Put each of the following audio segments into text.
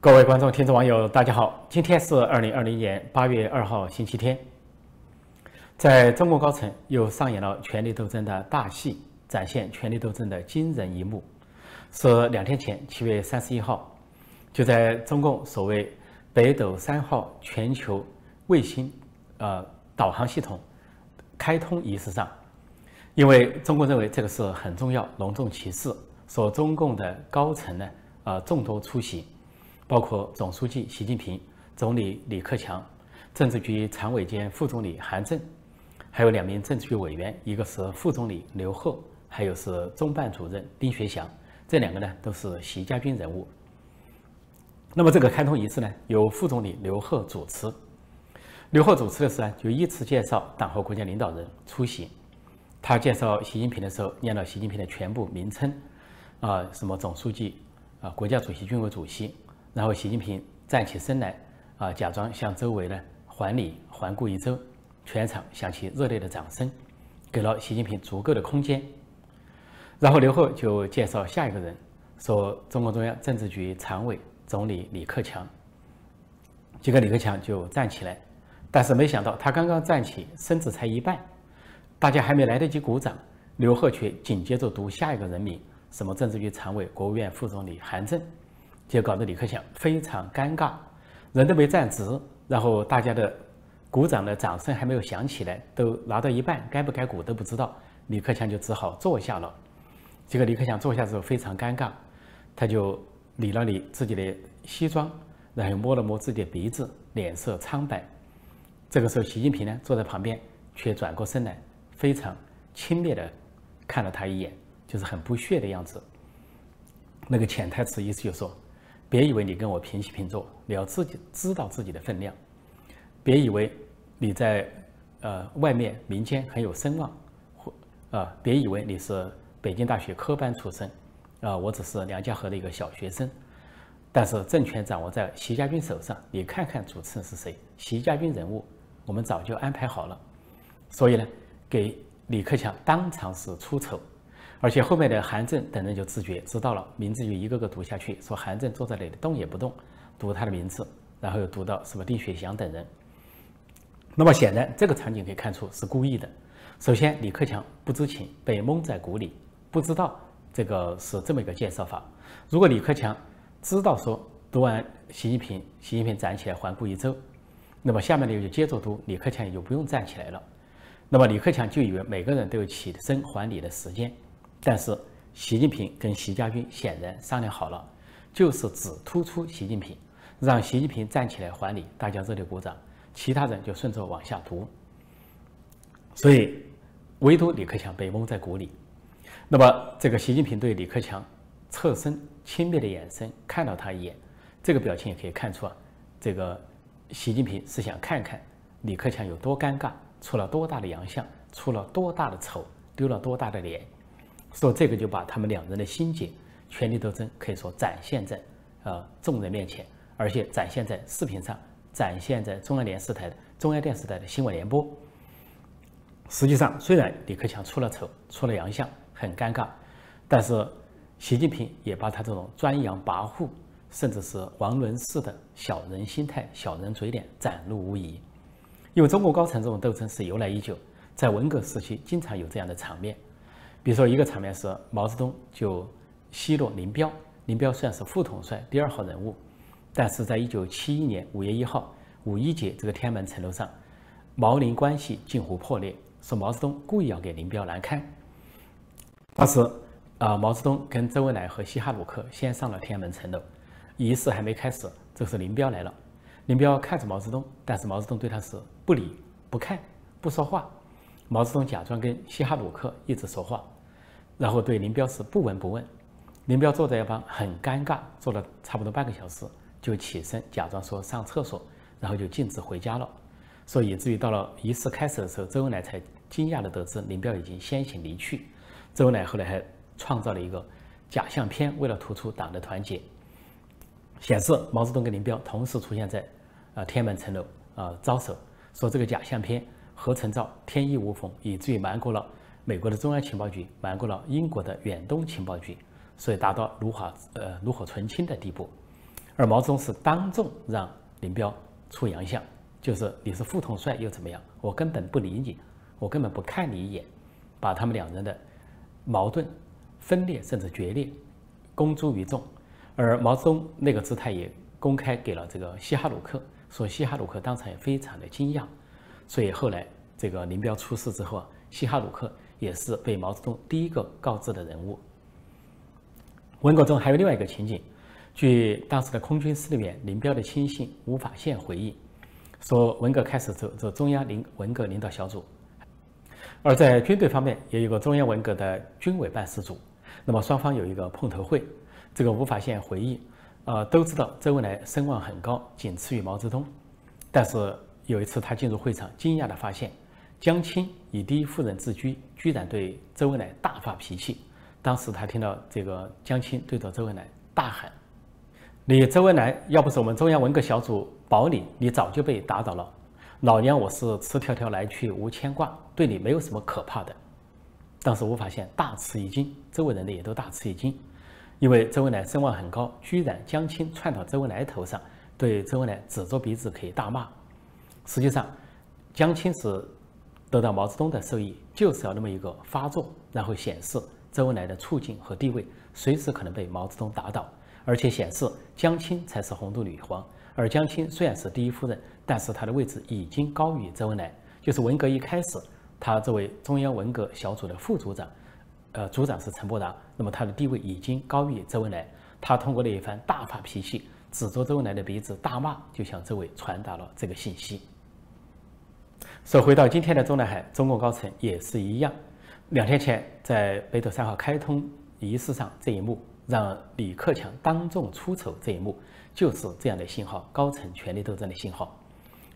各位观众、听众、网友，大家好！今天是二零二零年八月二号，星期天。在中国高层又上演了权力斗争的大戏，展现权力斗争的惊人一幕。是两天前，七月三十一号，就在中共所谓北斗三号全球卫星呃导航系统开通仪式上，因为中国认为这个是很重要、隆重其事，所中共的高层呢呃众多出席。包括总书记习近平、总理李克强、政治局常委兼副总理韩正，还有两名政治局委员，一个是副总理刘鹤，还有是中办主任丁学祥，这两个呢都是习家军人物。那么这个开通仪式呢，由副总理刘鹤主持。刘鹤主持的时候呢，就依次介绍党和国家领导人出席。他介绍习近平的时候，念了习近平的全部名称，啊，什么总书记，啊，国家主席、军委主席。然后习近平站起身来，啊，假装向周围呢还礼，环顾一周，全场响起热烈的掌声，给了习近平足够的空间。然后刘鹤就介绍下一个人，说中共中央政治局常委、总理李克强。结果李克强就站起来，但是没想到他刚刚站起，身子才一半，大家还没来得及鼓掌，刘鹤却紧接着读下一个人名，什么政治局常委、国务院副总理韩正。就搞得李克强非常尴尬，人都没站直，然后大家的鼓掌的掌声还没有响起来，都拿到一半，该不该鼓都不知道，李克强就只好坐下了。结果李克强坐下之后非常尴尬，他就理了理自己的西装，然后摸了摸自己的鼻子，脸色苍白。这个时候，习近平呢坐在旁边，却转过身来，非常轻蔑地看了他一眼，就是很不屑的样子。那个潜台词意思就是说。别以为你跟我平起平坐，你要自己知道自己的分量。别以为你在呃外面民间很有声望，或啊别以为你是北京大学科班出身，啊我只是梁家河的一个小学生。但是政权掌握在习家军手上，你看看主持人是谁？习家军人物，我们早就安排好了。所以呢，给李克强当场是出丑。而且后面的韩正等人就自觉知道了，名字就一个个读下去，说韩正坐在那里动也不动，读他的名字，然后又读到什么丁雪祥等人。那么显然这个场景可以看出是故意的。首先，李克强不知情，被蒙在鼓里，不知道这个是这么一个介绍法。如果李克强知道说读完习近平，习近平站起来环顾一周，那么下面的就接着读，李克强也就不用站起来了。那么李克强就以为每个人都有起身还礼的时间。但是，习近平跟习家军显然商量好了，就是只突出习近平，让习近平站起来还礼，大家热烈鼓掌，其他人就顺着往下读。所以，唯独李克强被蒙在鼓里。那么，这个习近平对李克强侧身轻蔑的眼神看了他一眼，这个表情也可以看出啊，这个习近平是想看看李克强有多尴尬，出了多大的洋相，出了多大的丑，丢了多大的脸。说这个就把他们两人的心结、权力斗争可以说展现在呃众人面前，而且展现在视频上，展现在中央电视台的中央电视台的新闻联播。实际上，虽然李克强出了丑、出了洋相，很尴尬，但是习近平也把他这种专扬跋扈，甚至是王伦式的小人心态、小人嘴脸展露无遗。因为中国高层这种斗争是由来已久，在文革时期经常有这样的场面。比如说，一个场面是毛泽东就奚落林彪，林彪算是副统帅第二号人物，但是在一九七一年五月一号五一节这个天安门城楼上，毛林关系近乎破裂，说毛泽东故意要给林彪难堪。当时啊，毛泽东跟周恩来和西哈努克先上了天安门城楼，仪式还没开始，这时林彪来了，林彪看着毛泽东，但是毛泽东对他是不理不看不说话。毛泽东假装跟西哈努克一直说话，然后对林彪是不闻不问。林彪坐在一旁很尴尬，坐了差不多半个小时，就起身假装说上厕所，然后就径直回家了。所以以至于到了仪式开始的时候，周恩来才惊讶地得知林彪已经先行离去。周恩来后来还创造了一个假相片，为了突出党的团结，显示毛泽东跟林彪同时出现在啊天安门城楼啊招手，说这个假相片。合成照天衣无缝，以至于瞒过了美国的中央情报局，瞒过了英国的远东情报局，所以达到炉火呃炉火纯青的地步。而毛泽东是当众让林彪出洋相，就是你是副统帅又怎么样？我根本不理你，我根本不看你一眼，把他们两人的矛盾、分裂甚至决裂公诸于众。而毛泽东那个姿态也公开给了这个西哈努克，说西哈努克当场也非常的惊讶。所以后来这个林彪出事之后啊，西哈努克也是被毛泽东第一个告知的人物。文革中还有另外一个情景，据当时的空军司令员林彪的亲信吴法宪回忆，说文革开始之后，中央领文革领导小组，而在军队方面也有个中央文革的军委办事组，那么双方有一个碰头会。这个吴法宪回忆，呃，都知道周恩来声望很高，仅次于毛泽东，但是有一次他进入会场，惊讶地发现江青以第一夫人自居，居然对周恩来大发脾气。当时他听到这个江青对着周恩来大喊：“你周恩来要不是我们中央文革小组保你，你早就被打倒了。老娘我是赤条条来去无牵挂，对你没有什么可怕的。”当时吴法宪大吃一惊，周围人呢也都大吃一惊，因为周恩来声望很高，居然江青窜到周恩来头上，对周恩来指着鼻子可以大骂。实际上，江青是得到毛泽东的授意，就是要那么一个发作，然后显示。周恩来的处境和地位随时可能被毛泽东打倒，而且显示江青才是红都女皇。而江青虽然是第一夫人，但是她的位置已经高于周恩来。就是文革一开始，他作为中央文革小组的副组长，呃，组长是陈伯达，那么他的地位已经高于周恩来。他通过那一番大发脾气，指着周恩来的鼻子大骂，就向周围传达了这个信息。说回到今天的中南海，中共高层也是一样。两天前，在北斗三号开通仪式上，这一幕让李克强当众出丑。这一幕就是这样的信号，高层权力斗争的信号。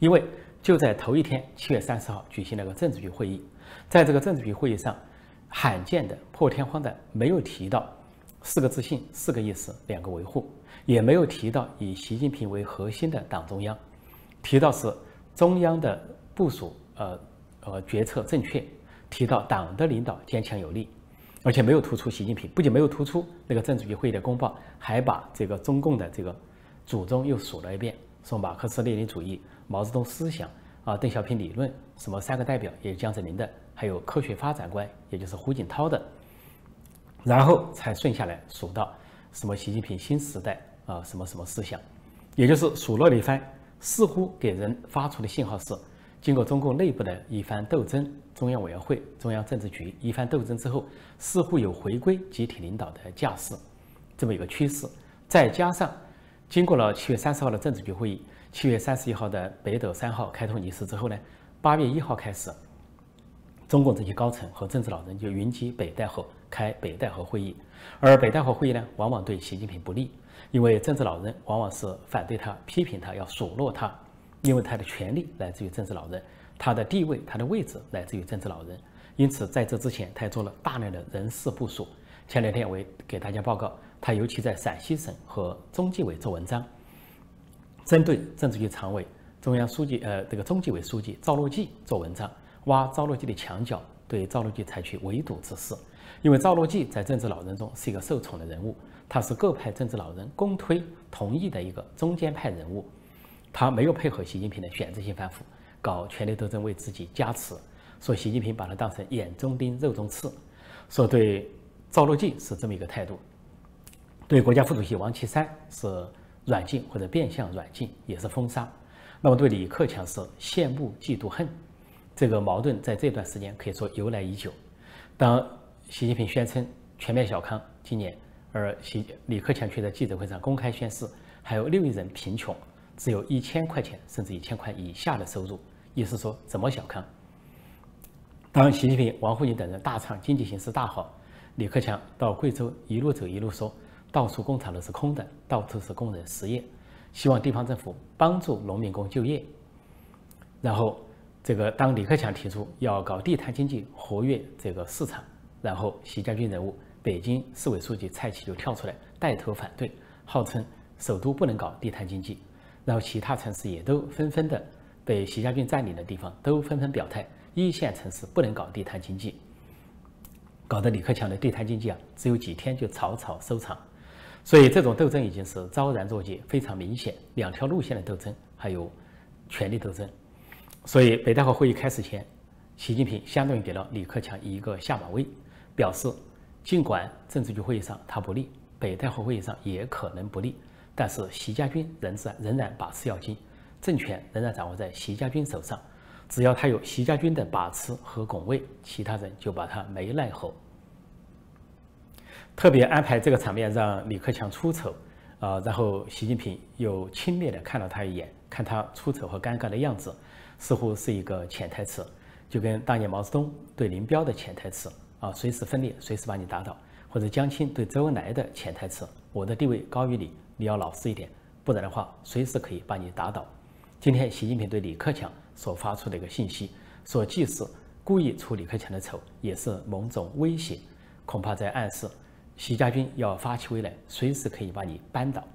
因为就在头一天，七月三十号举行了个政治局会议，在这个政治局会议上，罕见的破天荒的没有提到四个自信、四个意识、两个维护，也没有提到以习近平为核心的党中央，提到是中央的部署，呃呃，决策正确。提到党的领导坚强有力，而且没有突出习近平，不仅没有突出那个政治局会议的公报，还把这个中共的这个祖宗又数了一遍，说马克思列宁主义、毛泽东思想啊、邓小平理论，什么三个代表，也是江泽民的，还有科学发展观，也就是胡锦涛的，然后才顺下来数到什么习近平新时代啊，什么什么思想，也就是数落了一番，似乎给人发出的信号是。经过中共内部的一番斗争，中央委员会、中央政治局一番斗争之后，似乎有回归集体领导的架势，这么一个趋势。再加上经过了七月三十号的政治局会议，七月三十一号的北斗三号开通仪式之后呢，八月一号开始，中共这些高层和政治老人就云集北戴河开北戴河会议。而北戴河会议呢，往往对习近平不利，因为政治老人往往是反对他、批评他、要数落他。因为他的权力来自于政治老人，他的地位、他的位置来自于政治老人，因此在这之前，他也做了大量的人事部署。前两天我给大家报告，他尤其在陕西省和中纪委做文章，针对政治局常委、中央书记、呃这个中纪委书记赵乐际做文章，挖赵乐际的墙角，对赵乐际采取围堵之势。因为赵乐际在政治老人中是一个受宠的人物，他是各派政治老人公推同意的一个中间派人物。他没有配合习近平的选择性反腐，搞权力斗争为自己加持，说习近平把他当成眼中钉、肉中刺，说对赵乐际是这么一个态度，对国家副主席王岐山是软禁或者变相软禁，也是封杀。那么对李克强是羡慕、嫉妒、恨，这个矛盾在这段时间可以说由来已久。当习近平宣称全面小康今年，而习李克强却在记者会上公开宣誓，还有六亿人贫穷。只有一千块钱，甚至一千块以下的收入，意思说怎么小康？当习近平、王沪宁等人大唱经济形势大好，李克强到贵州一路走一路说，到处工厂都是空的，到处是工人失业，希望地方政府帮助农民工就业。然后，这个当李克强提出要搞地摊经济，活跃这个市场，然后习家军人物北京市委书记蔡奇就跳出来带头反对，号称首都不能搞地摊经济。然后其他城市也都纷纷的被习家军占领的地方都纷纷表态，一线城市不能搞地摊经济，搞得李克强的地摊经济啊只有几天就草草收场。所以这种斗争已经是昭然若揭，非常明显，两条路线的斗争，还有权力斗争。所以北戴河会议开始前，习近平相当于给了李克强一个下马威，表示尽管政治局会议上他不利，北戴河会议上也可能不利，但是习家军仍然仍然把持要紧，政权仍然掌握在习家军手上。只要他有习家军的把持和拱卫，其他人就把他没奈何。特别安排这个场面让李克强出丑，啊，然后习近平又轻蔑地看了他一眼，看他出丑和尴尬的样子，似乎是一个潜台词，就跟当年毛泽东对林彪的潜台词啊，随时分裂，随时把你打倒，或者江青对周恩来的潜台词，我的地位高于你，你要老实一点，不然的话，随时可以把你打倒。今天习近平对李克强。所发出的一个信息，说即使故意出李克强的丑，也是某种威胁，恐怕在暗示习家军要发起威来，随时可以把你扳倒。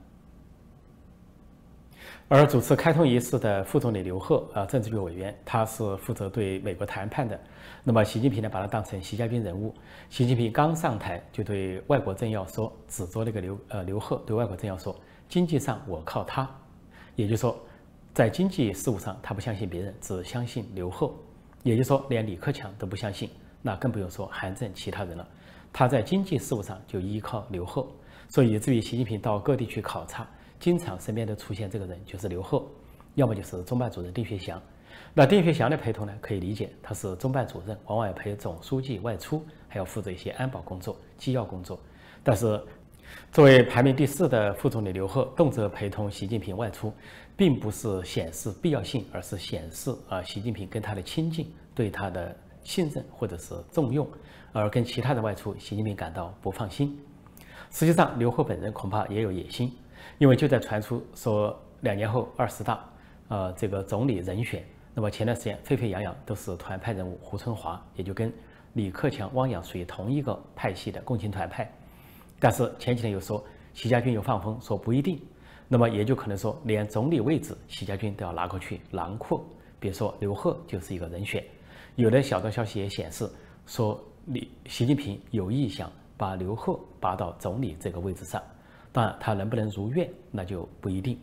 而主持开通仪式的副总理刘鹤啊，政治局委员，他是负责对美国谈判的。那么习近平呢，把他当成习家军人物。习近平刚上台就对外国政要说，指责那个刘呃刘鹤对外国政要说，经济上我靠他，也就是说。在经济事务上，他不相信别人，只相信刘鹤，也就是说，连李克强都不相信，那更不用说韩正其他人了。他在经济事务上就依靠刘鹤，所以以至于习近平到各地去考察，经常身边都出现这个人，就是刘鹤，要么就是中办主任丁学祥。那丁学祥的陪同呢，可以理解，他是中办主任，往往要陪总书记外出，还要负责一些安保工作、机要工作。但是，作为排名第四的副总理刘鹤，动辄陪同习近平外出。并不是显示必要性，而是显示啊，习近平跟他的亲近，对他的信任或者是重用，而跟其他人外出，习近平感到不放心。实际上，刘鹤本人恐怕也有野心，因为就在传出说两年后二十大，呃，这个总理人选，那么前段时间沸沸扬扬都是团派人物胡春华，也就跟李克强、汪洋属于同一个派系的共青团派，但是前几天又说习家军又放风说不一定。那么也就可能说，连总理位置，习家军都要拿过去囊括。比如说刘鹤就是一个人选。有的小道消息也显示说，李习近平有意向把刘鹤拔到总理这个位置上。当然，他能不能如愿，那就不一定。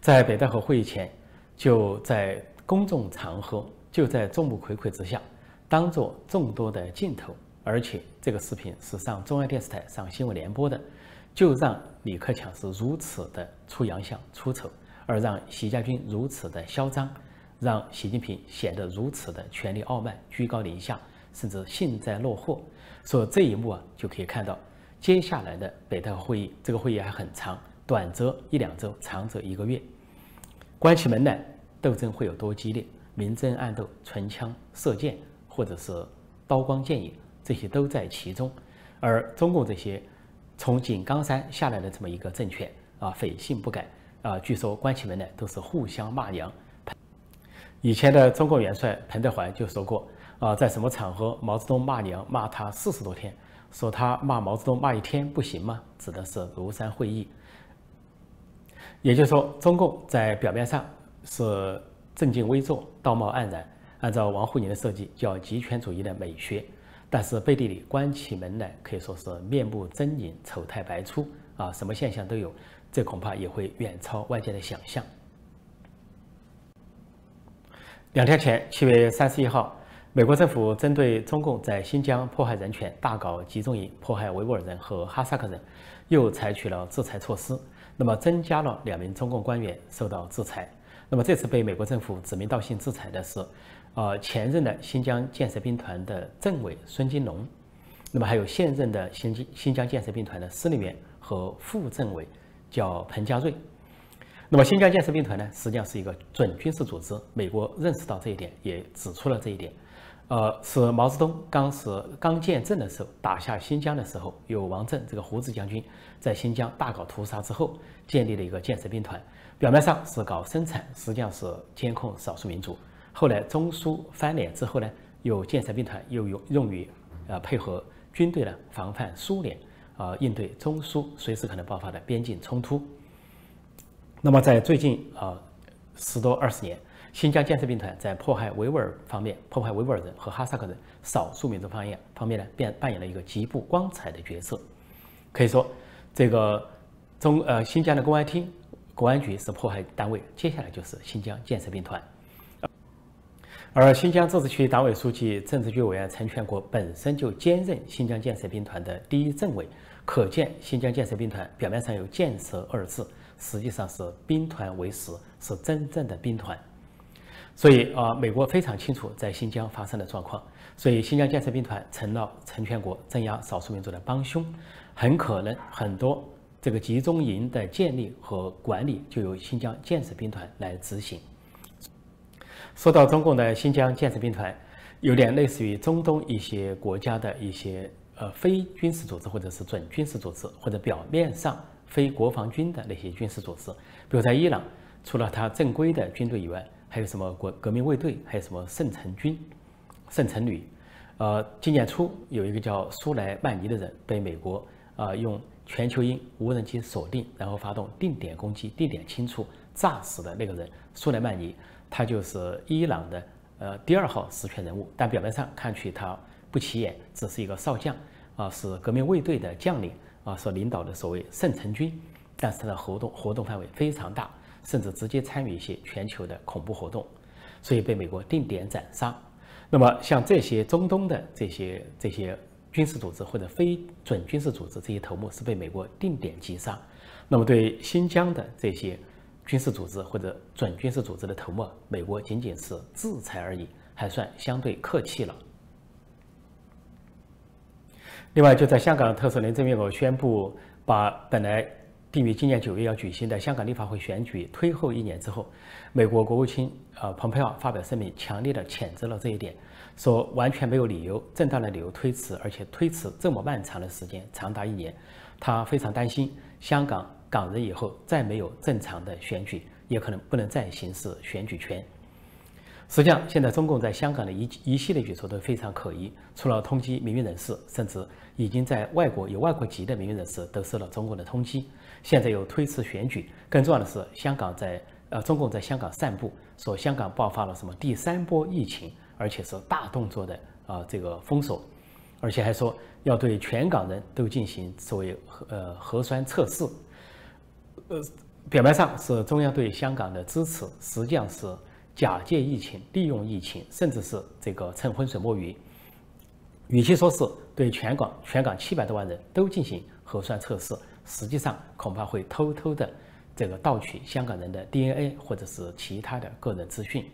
在北戴河会议前，就在公众场合，就在众目睽睽之下，当做众多的镜头，而且这个视频是上中央电视台上新闻联播的。就让李克强是如此的出洋相、出丑，而让习家军如此的嚣张，让习近平显得如此的权力傲慢、居高临下，甚至幸灾乐祸。所以这一幕啊，就可以看到接下来的北戴河会议，这个会议还很长，短则一两周，长则一个月。关起门来，斗争会有多激烈？明争暗斗、唇枪舌剑，或者是刀光剑影，这些都在其中。而中共这些。从井冈山下来的这么一个政权啊，匪性不改啊，据说关起门来都是互相骂娘。以前的中共元帅彭德怀就说过啊，在什么场合毛泽东骂娘骂他四十多天，说他骂毛泽东骂一天不行吗？指的是庐山会议。也就是说，中共在表面上是正襟危坐、道貌岸然，按照王沪宁的设计，叫极权主义的美学。但是背地里关起门来，可以说是面目狰狞、丑态百出啊，什么现象都有，这恐怕也会远超外界的想象。两天前，七月三十一号，美国政府针对中共在新疆迫害人权、大搞集中营、迫害维吾尔人和哈萨克人，又采取了制裁措施，那么增加了两名中共官员受到制裁。那么这次被美国政府指名道姓制裁的是。呃，前任的新疆建设兵团的政委孙金龙，那么还有现任的新新新疆建设兵团的司令员和副政委叫彭家瑞。那么新疆建设兵团呢，实际上是一个准军事组织，美国认识到这一点，也指出了这一点。呃，是毛泽东刚是刚建政的时候，打下新疆的时候，有王震这个胡子将军在新疆大搞屠杀之后，建立了一个建设兵团，表面上是搞生产，实际上是监控少数民族。后来中苏翻脸之后呢，又建设兵团又用用于，呃配合军队呢防范苏联，呃应对中苏随时可能爆发的边境冲突。那么在最近啊十多二十年，新疆建设兵团在迫害维吾尔方面，迫害维吾尔人和哈萨克人少数民族方面方面呢，便扮演了一个极不光彩的角色。可以说，这个中呃新疆的公安厅、公安局是迫害单位，接下来就是新疆建设兵团。而新疆自治区党委书记、政治局委员陈全国本身就兼任新疆建设兵团的第一政委，可见新疆建设兵团表面上有“建设”二字，实际上是兵团为实，是真正的兵团。所以啊，美国非常清楚在新疆发生的状况，所以新疆建设兵团成了成全国镇压少数民族的帮凶，很可能很多这个集中营的建立和管理就由新疆建设兵团来执行。说到中共的新疆建设兵团，有点类似于中东一些国家的一些呃非军事组织或者是准军事组织，或者表面上非国防军的那些军事组织。比如在伊朗，除了他正规的军队以外，还有什么国革命卫队，还有什么圣城军、圣城旅。呃，今年初有一个叫苏莱曼尼的人被美国啊用全球鹰无人机锁定，然后发动定点攻击、定点清除，炸死的那个人苏莱曼尼。他就是伊朗的呃第二号实权人物，但表面上看去他不起眼，只是一个少将啊，是革命卫队的将领啊，所领导的所谓圣城军，但是他的活动活动范围非常大，甚至直接参与一些全球的恐怖活动，所以被美国定点斩杀。那么像这些中东的这些这些军事组织或者非准军事组织这些头目是被美国定点击杀，那么对新疆的这些。军事组织或者准军事组织的头目，美国仅仅是制裁而已，还算相对客气了。另外，就在香港特首林郑月娥宣布把本来定于今年九月要举行的香港立法会选举推后一年之后，美国国务卿呃蓬佩奥发表声明，强烈的谴责了这一点，说完全没有理由、正当的理由推迟，而且推迟这么漫长的时间，长达一年，他非常担心香港。港人以后再没有正常的选举，也可能不能再行使选举权。实际上，现在中共在香港的一一系列举措都非常可疑，除了通缉名誉人士，甚至已经在外国有外国籍的名誉人士都受了中共的通缉。现在又推迟选举，更重要的是，香港在呃中共在香港散布说香港爆发了什么第三波疫情，而且是大动作的啊这个封锁，而且还说要对全港人都进行所谓核呃核酸测试。呃，表面上是中央对香港的支持，实际上是假借疫情、利用疫情，甚至是这个趁浑水摸鱼。与其说是对全港全港七百多万人都进行核酸测试，实际上恐怕会偷偷的这个盗取香港人的 DNA 或者是其他的个人资讯。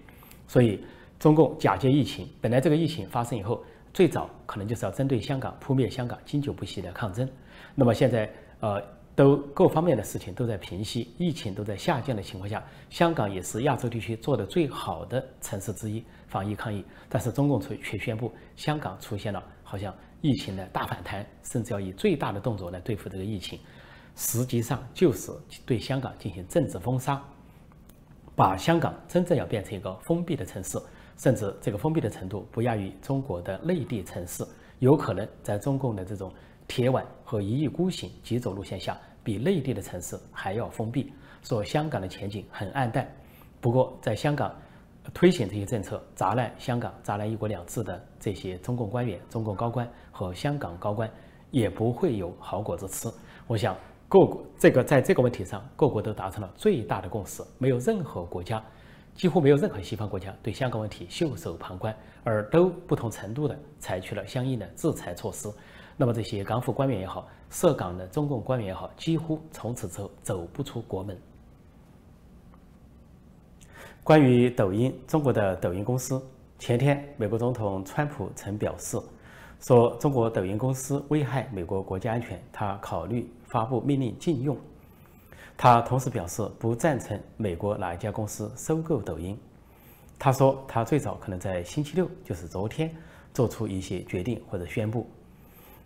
所以，中共假借疫情，本来这个疫情发生以后，最早可能就是要针对香港扑灭香港经久不息的抗争。那么现在，呃。都各方面的事情都在平息，疫情都在下降的情况下，香港也是亚洲地区做的最好的城市之一，防疫抗疫。但是中共却却宣布香港出现了好像疫情的大反弹，甚至要以最大的动作来对付这个疫情，实际上就是对香港进行政治封杀，把香港真正要变成一个封闭的城市，甚至这个封闭的程度不亚于中国的内地城市，有可能在中共的这种。铁腕和一意孤行急走路线下，比内地的城市还要封闭，说香港的前景很暗淡。不过，在香港推行这些政策，砸烂香港、砸烂“一国两制”的这些中共官员、中共高官和香港高官，也不会有好果子吃。我想，各国这个在这个问题上，各国都达成了最大的共识，没有任何国家，几乎没有任何西方国家对香港问题袖手旁观，而都不同程度的采取了相应的制裁措施。那么这些港府官员也好，涉港的中共官员也好，几乎从此之后走不出国门。关于抖音，中国的抖音公司，前天美国总统川普曾表示，说中国抖音公司危害美国国家安全，他考虑发布命令禁用。他同时表示不赞成美国哪一家公司收购抖音。他说他最早可能在星期六，就是昨天，做出一些决定或者宣布。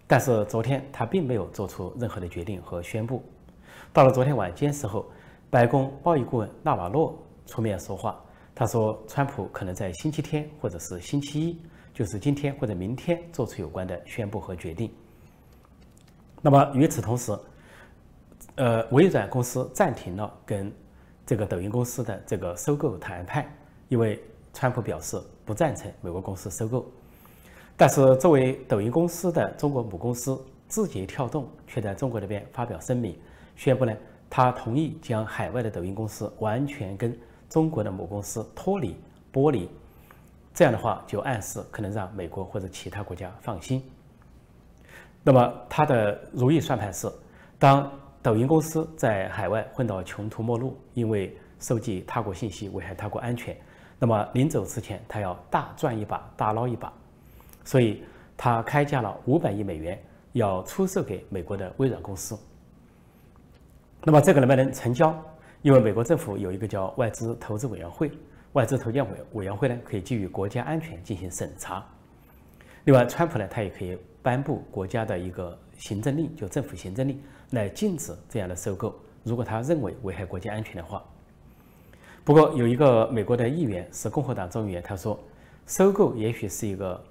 但是昨天他并没有做出任何的决定和宣布。到了昨天晚间时候，白宫贸易顾问纳瓦洛出面说话，他说川普可能在星期天或者是星期一，就是今天或者明天做出有关的宣布和决定。那么与此同时，呃，微软公司暂停了跟这个抖音公司的这个收购谈判，因为川普表示不赞成美国公司收购。但是，作为抖音公司的中国母公司字节跳动却在中国那边发表声明，宣布呢，他同意将海外的抖音公司完全跟中国的母公司脱离剥离。这样的话，就暗示可能让美国或者其他国家放心。那么他的如意算盘是，当抖音公司在海外混到穷途末路，因为收集他国信息危害他国安全，那么临走之前他要大赚一把、大捞一把，所以他开价了五百亿美元。要出售给美国的微软公司，那么这个能不能成交？因为美国政府有一个叫外资投资委员会，外资投建委委员会呢可以基于国家安全进行审查。另外，川普呢他也可以颁布国家的一个行政令，就政府行政令来禁止这样的收购。如果他认为危害国家安全的话。不过有一个美国的议员是共和党众议员，他说收购也许是一个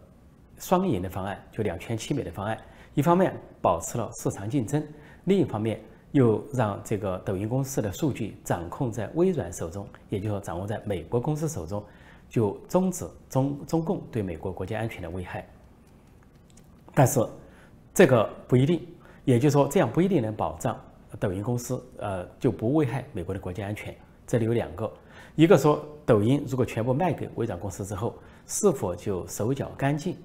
双赢的方案，就两全其美的方案。一方面保持了市场竞争，另一方面又让这个抖音公司的数据掌控在微软手中，也就是掌握在美国公司手中，就终止中中共对美国国家安全的危害。但是这个不一定，也就是说这样不一定能保障抖音公司呃就不危害美国的国家安全。这里有两个，一个说抖音如果全部卖给微软公司之后，是否就手脚干净，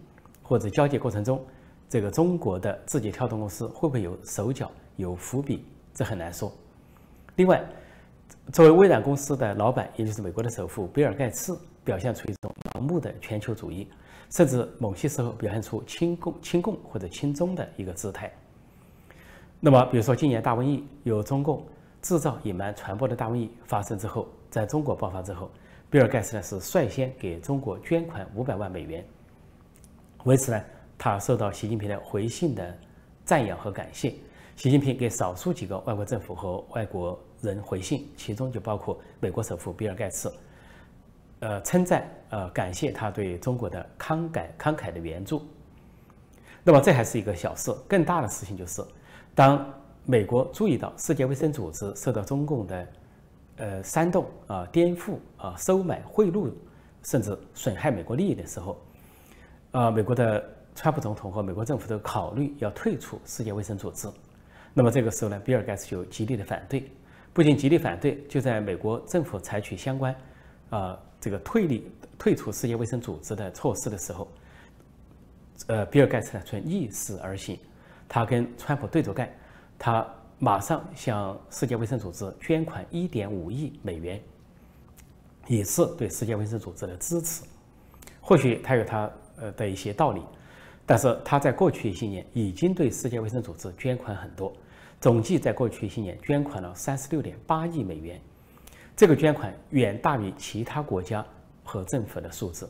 或者交接过程中。这个中国的字节跳动公司会不会有手脚、有伏笔？这很难说。另外，作为微软公司的老板，也就是美国的首富比尔盖茨，表现出一种盲目的全球主义，甚至某些时候表现出亲共、亲共或者亲中的一个姿态。那么，比如说今年大瘟疫，有中共制造、隐瞒、传播的大瘟疫发生之后，在中国爆发之后，比尔盖茨呢是率先给中国捐款五百万美元，为此呢。他受到习近平的回信的赞扬和感谢。习近平给少数几个外国政府和外国人回信，其中就包括美国首富比尔盖茨，呃，称赞呃感谢他对中国的慷慨慷慨的援助。那么这还是一个小事，更大的事情就是，当美国注意到世界卫生组织受到中共的呃煽动啊、颠覆啊、收买、贿赂，甚至损害美国利益的时候，啊，美国的。川普总统和美国政府都考虑要退出世界卫生组织，那么这个时候呢，比尔盖茨就极力的反对，不仅极力反对，就在美国政府采取相关，啊，这个退力退出世界卫生组织的措施的时候，呃，比尔盖茨呢从逆势而行，他跟川普对着干，他马上向世界卫生组织捐款一点五亿美元，也是对世界卫生组织的支持。或许他有他呃的一些道理。但是他在过去一些年已经对世界卫生组织捐款很多，总计在过去一些年捐款了三十六点八亿美元，这个捐款远大于其他国家和政府的数字。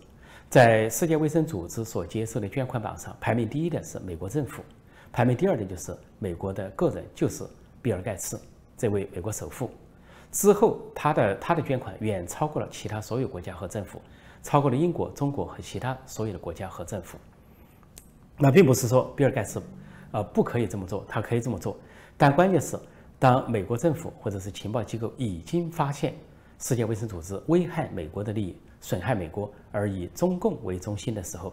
在世界卫生组织所接受的捐款榜上，排名第一的是美国政府，排名第二的就是美国的个人，就是比尔盖茨这位美国首富。之后，他的他的捐款远超过了其他所有国家和政府，超过了英国、中国和其他所有的国家和政府。那并不是说比尔盖茨，呃，不可以这么做，他可以这么做。但关键是，当美国政府或者是情报机构已经发现世界卫生组织危害美国的利益、损害美国，而以中共为中心的时候，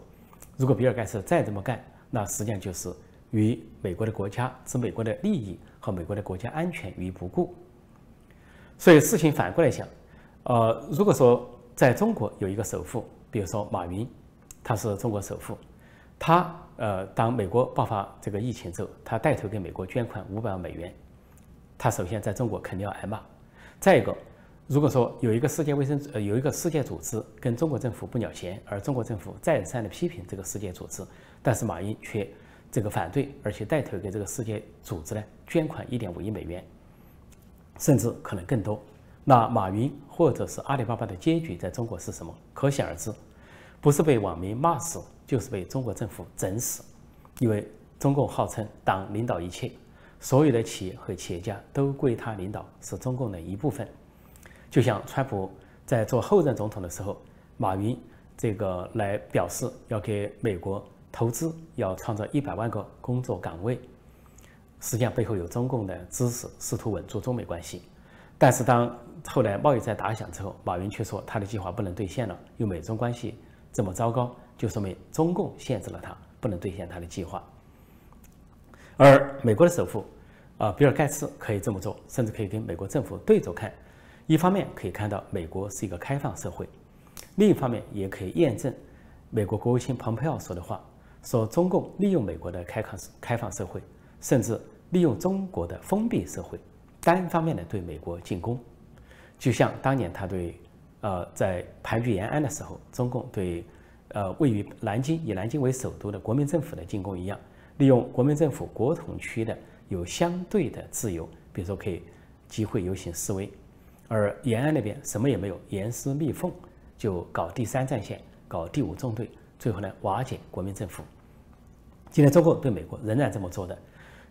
如果比尔盖茨再这么干，那实际上就是与美国的国家置美国的利益和美国的国家安全于不顾。所以事情反过来想，呃，如果说在中国有一个首富，比如说马云，他是中国首富。他呃，当美国爆发这个疫情之后，他带头给美国捐款五百万美元。他首先在中国肯定要挨骂。再一个，如果说有一个世界卫生呃有一个世界组织跟中国政府不鸟钱，而中国政府再三的批评这个世界组织，但是马云却这个反对，而且带头给这个世界组织呢捐款一点五亿美元，甚至可能更多。那马云或者是阿里巴巴的结局在中国是什么？可想而知，不是被网民骂死。就是被中国政府整死，因为中共号称党领导一切，所有的企业和企业家都归他领导，是中共的一部分。就像川普在做后任总统的时候，马云这个来表示要给美国投资，要创造一百万个工作岗位，实际上背后有中共的支持，试图稳住中美关系。但是当后来贸易战打响之后，马云却说他的计划不能兑现了，因为美中关系这么糟糕。就说明中共限制了他，不能兑现他的计划。而美国的首富，啊，比尔盖茨可以这么做，甚至可以跟美国政府对着看。一方面可以看到美国是一个开放社会，另一方面也可以验证美国国务卿蓬佩奥说的话，说中共利用美国的开放开放社会，甚至利用中国的封闭社会，单方面的对美国进攻。就像当年他对，呃，在盘踞延安的时候，中共对，呃，位于南京以南京为首都的国民政府的进攻一样，利用国民政府国统区的有相对的自由，比如说可以集会游行示威，而延安那边什么也没有，严丝密缝就搞第三战线，搞第五纵队，最后呢瓦解国民政府。今天中共对美国仍然这么做的，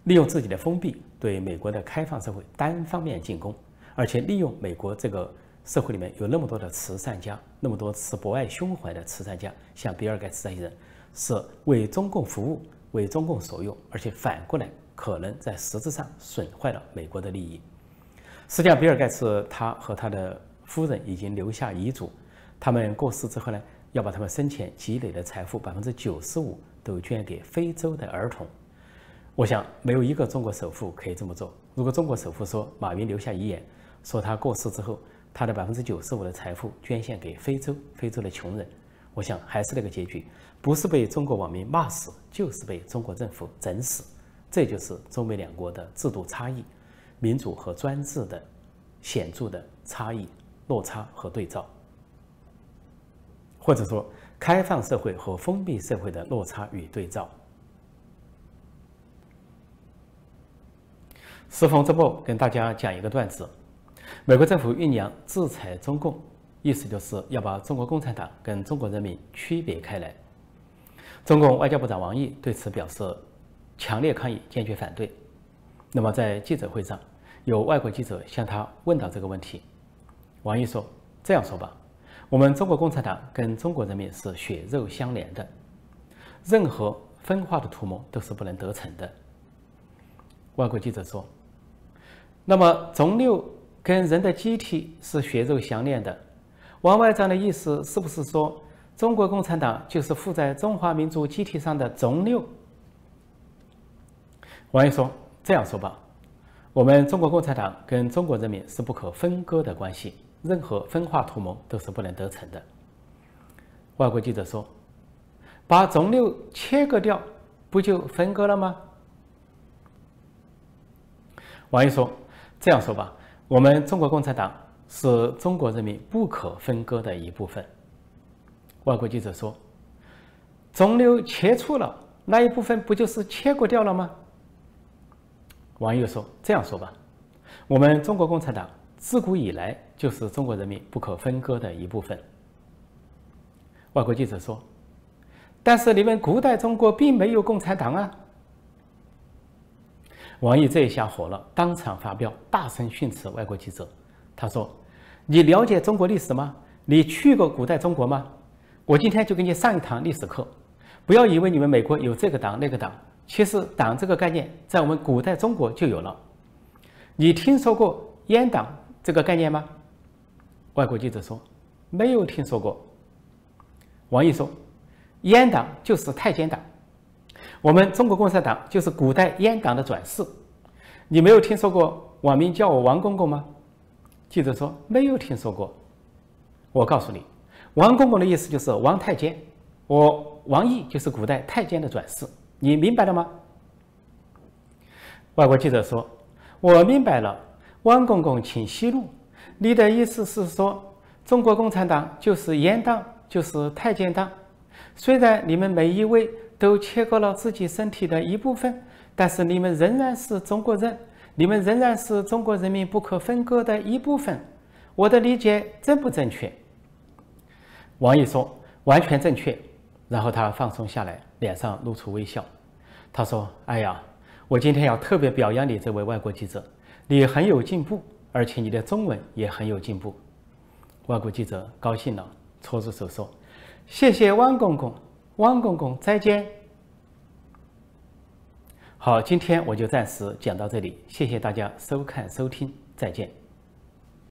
利用自己的封闭对美国的开放社会单方面进攻。而且利用美国这个社会里面有那么多的慈善家，那么多持博爱胸怀的慈善家，像比尔盖茨这些人，是为中共服务，为中共所用，而且反过来可能在实质上损坏了美国的利益。实际上，比尔盖茨他和他的夫人已经留下遗嘱，他们过世之后呢，要把他们生前积累的财富百分之九十五都捐给非洲的儿童。我想，没有一个中国首富可以这么做。如果中国首富说马云留下遗言。说他过世之后，他的百分之九十五的财富捐献给非洲，非洲的穷人。我想还是那个结局，不是被中国网民骂死，就是被中国政府整死。这就是中美两国的制度差异，民主和专制的显著的差异、落差和对照，或者说开放社会和封闭社会的落差与对照。时逢周末，跟大家讲一个段子。美国政府酝酿制裁中共，意思就是要把中国共产党跟中国人民区别开来。中共外交部长王毅对此表示强烈抗议，坚决反对。那么在记者会上，有外国记者向他问到这个问题，王毅说：“这样说吧，我们中国共产党跟中国人民是血肉相连的，任何分化的图谋都是不能得逞的。”外国记者说：“那么中六？”跟人的机体是血肉相连的，王外长的意思是不是说中国共产党就是附在中华民族机体上的肿瘤？王毅说：“这样说吧，我们中国共产党跟中国人民是不可分割的关系，任何分化图谋都是不能得逞的。”外国记者说：“把肿瘤切割掉，不就分割了吗？”王毅说：“这样说吧。”我们中国共产党是中国人民不可分割的一部分。外国记者说：“肿瘤切除了那一部分，不就是切割掉了吗？”网友说：“这样说吧，我们中国共产党自古以来就是中国人民不可分割的一部分。”外国记者说：“但是你们古代中国并没有共产党啊。”王毅这一下火了，当场发飙，大声训斥外国记者。他说：“你了解中国历史吗？你去过古代中国吗？我今天就给你上一堂历史课。不要以为你们美国有这个党那个党，其实党这个概念在我们古代中国就有了。你听说过阉党这个概念吗？”外国记者说：“没有听说过。”王毅说：“阉党就是太监党。”我们中国共产党就是古代阉党的转世，你没有听说过网民叫我王公公吗？记者说没有听说过。我告诉你，王公公的意思就是王太监，我王毅就是古代太监的转世，你明白了吗？外国记者说，我明白了，王公公请息怒，你的意思是说中国共产党就是阉党，就是太监党，虽然你们每一位。都切割了自己身体的一部分，但是你们仍然是中国人，你们仍然是中国人民不可分割的一部分。我的理解正不正确？王毅说完全正确，然后他放松下来，脸上露出微笑。他说：“哎呀，我今天要特别表扬你这位外国记者，你很有进步，而且你的中文也很有进步。”外国记者高兴了，搓着手说：“谢谢汪公公。”汪公公，再见。好，今天我就暂时讲到这里，谢谢大家收看收听，再见。